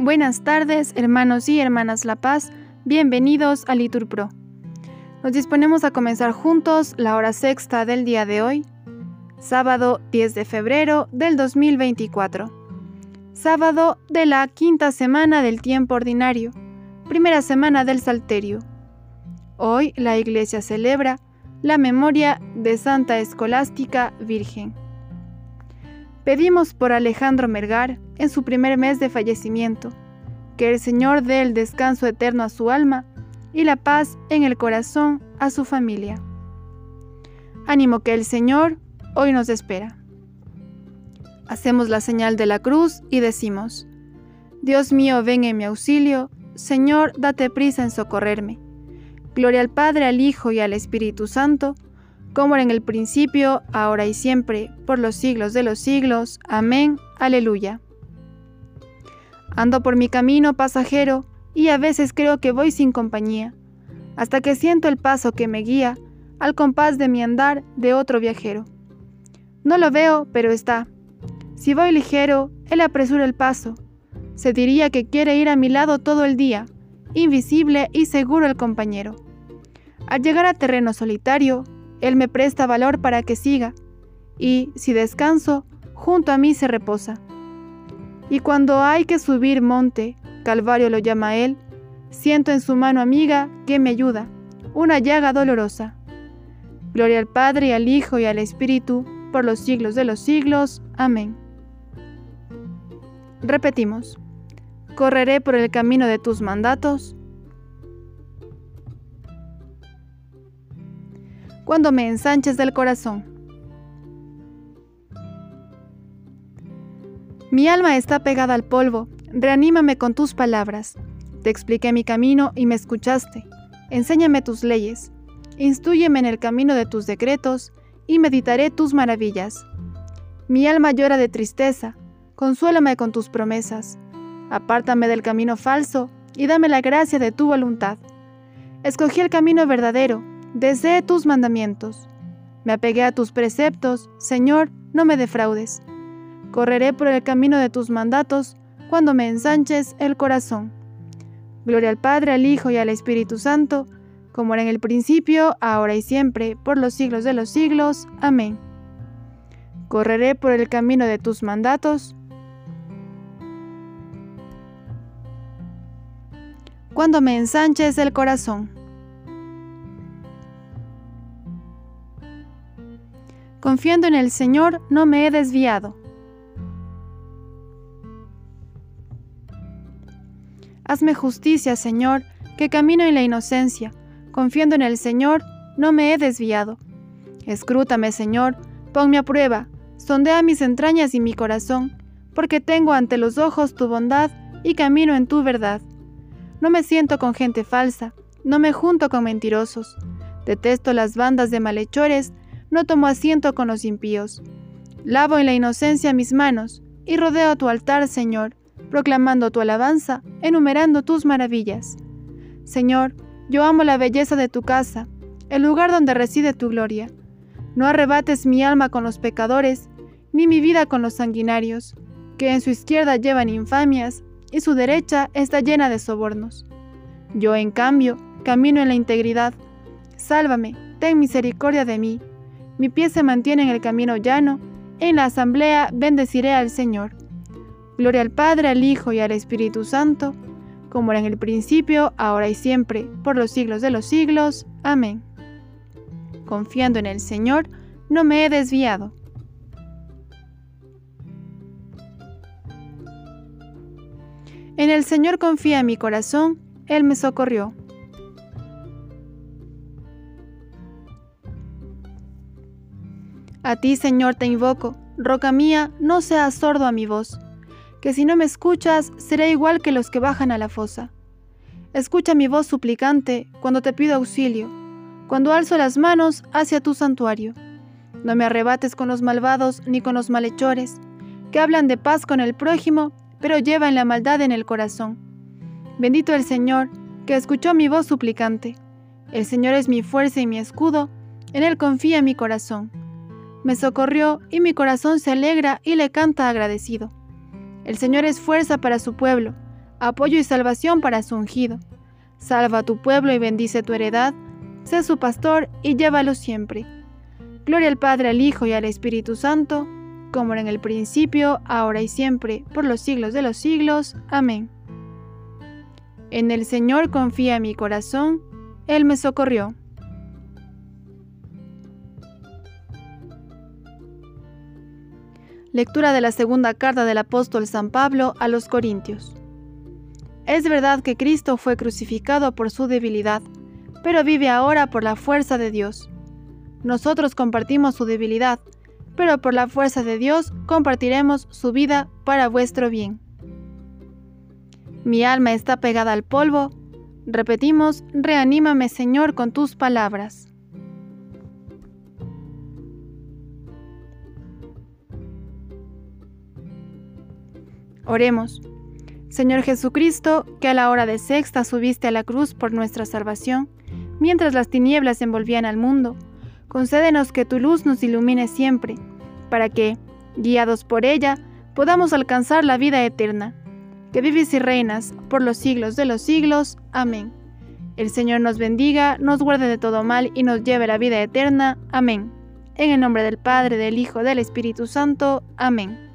Buenas tardes, hermanos y hermanas La Paz. Bienvenidos a Litur Pro. Nos disponemos a comenzar juntos la hora sexta del día de hoy, sábado 10 de febrero del 2024. Sábado de la quinta semana del tiempo ordinario, primera semana del Salterio. Hoy la Iglesia celebra la memoria de Santa Escolástica Virgen. Pedimos por Alejandro Mergar en su primer mes de fallecimiento, que el Señor dé el descanso eterno a su alma y la paz en el corazón a su familia. Ánimo que el Señor hoy nos espera. Hacemos la señal de la cruz y decimos, Dios mío, ven en mi auxilio, Señor, date prisa en socorrerme. Gloria al Padre, al Hijo y al Espíritu Santo, como era en el principio, ahora y siempre, por los siglos de los siglos. Amén. Aleluya. Ando por mi camino pasajero y a veces creo que voy sin compañía, hasta que siento el paso que me guía al compás de mi andar de otro viajero. No lo veo, pero está. Si voy ligero, él apresura el paso. Se diría que quiere ir a mi lado todo el día, invisible y seguro el compañero. Al llegar a terreno solitario, él me presta valor para que siga, y, si descanso, junto a mí se reposa. Y cuando hay que subir monte, Calvario lo llama él, siento en su mano amiga que me ayuda, una llaga dolorosa. Gloria al Padre al Hijo y al Espíritu, por los siglos de los siglos. Amén. Repetimos, correré por el camino de tus mandatos, cuando me ensanches del corazón. Mi alma está pegada al polvo, reanímame con tus palabras. Te expliqué mi camino y me escuchaste. Enséñame tus leyes, instruyeme en el camino de tus decretos y meditaré tus maravillas. Mi alma llora de tristeza, consuélame con tus promesas. Apártame del camino falso y dame la gracia de tu voluntad. Escogí el camino verdadero, Deseé tus mandamientos. Me apegué a tus preceptos, Señor, no me defraudes. Correré por el camino de tus mandatos cuando me ensanches el corazón. Gloria al Padre, al Hijo y al Espíritu Santo, como era en el principio, ahora y siempre, por los siglos de los siglos. Amén. Correré por el camino de tus mandatos. Cuando me ensanches el corazón. Confiando en el Señor, no me he desviado. Hazme justicia, Señor, que camino en la inocencia. Confiando en el Señor, no me he desviado. Escrútame, Señor, ponme a prueba, sondea mis entrañas y mi corazón, porque tengo ante los ojos tu bondad y camino en tu verdad. No me siento con gente falsa, no me junto con mentirosos. Detesto las bandas de malhechores, no tomo asiento con los impíos. Lavo en la inocencia mis manos y rodeo tu altar, Señor, proclamando tu alabanza, enumerando tus maravillas. Señor, yo amo la belleza de tu casa, el lugar donde reside tu gloria. No arrebates mi alma con los pecadores, ni mi vida con los sanguinarios, que en su izquierda llevan infamias y su derecha está llena de sobornos. Yo, en cambio, camino en la integridad. Sálvame, ten misericordia de mí mi pie se mantiene en el camino llano, en la asamblea bendeciré al Señor. Gloria al Padre, al Hijo y al Espíritu Santo, como era en el principio, ahora y siempre, por los siglos de los siglos. Amén. Confiando en el Señor, no me he desviado. En el Señor confía mi corazón, Él me socorrió. A ti, Señor, te invoco, roca mía, no seas sordo a mi voz, que si no me escuchas, seré igual que los que bajan a la fosa. Escucha mi voz suplicante cuando te pido auxilio, cuando alzo las manos hacia tu santuario. No me arrebates con los malvados ni con los malhechores, que hablan de paz con el prójimo, pero llevan la maldad en el corazón. Bendito el Señor, que escuchó mi voz suplicante. El Señor es mi fuerza y mi escudo, en Él confía mi corazón me socorrió y mi corazón se alegra y le canta agradecido. El Señor es fuerza para su pueblo, apoyo y salvación para su ungido. Salva a tu pueblo y bendice tu heredad, sé su pastor y llévalo siempre. Gloria al Padre, al Hijo y al Espíritu Santo, como era en el principio, ahora y siempre, por los siglos de los siglos. Amén. En el Señor confía mi corazón, Él me socorrió. Lectura de la segunda carta del apóstol San Pablo a los Corintios. Es verdad que Cristo fue crucificado por su debilidad, pero vive ahora por la fuerza de Dios. Nosotros compartimos su debilidad, pero por la fuerza de Dios compartiremos su vida para vuestro bien. Mi alma está pegada al polvo. Repetimos, reanímame Señor con tus palabras. Oremos. Señor Jesucristo, que a la hora de sexta subiste a la cruz por nuestra salvación, mientras las tinieblas envolvían al mundo, concédenos que tu luz nos ilumine siempre, para que, guiados por ella, podamos alcanzar la vida eterna, que vives y reinas por los siglos de los siglos. Amén. El Señor nos bendiga, nos guarde de todo mal y nos lleve a la vida eterna. Amén. En el nombre del Padre, del Hijo, del Espíritu Santo. Amén.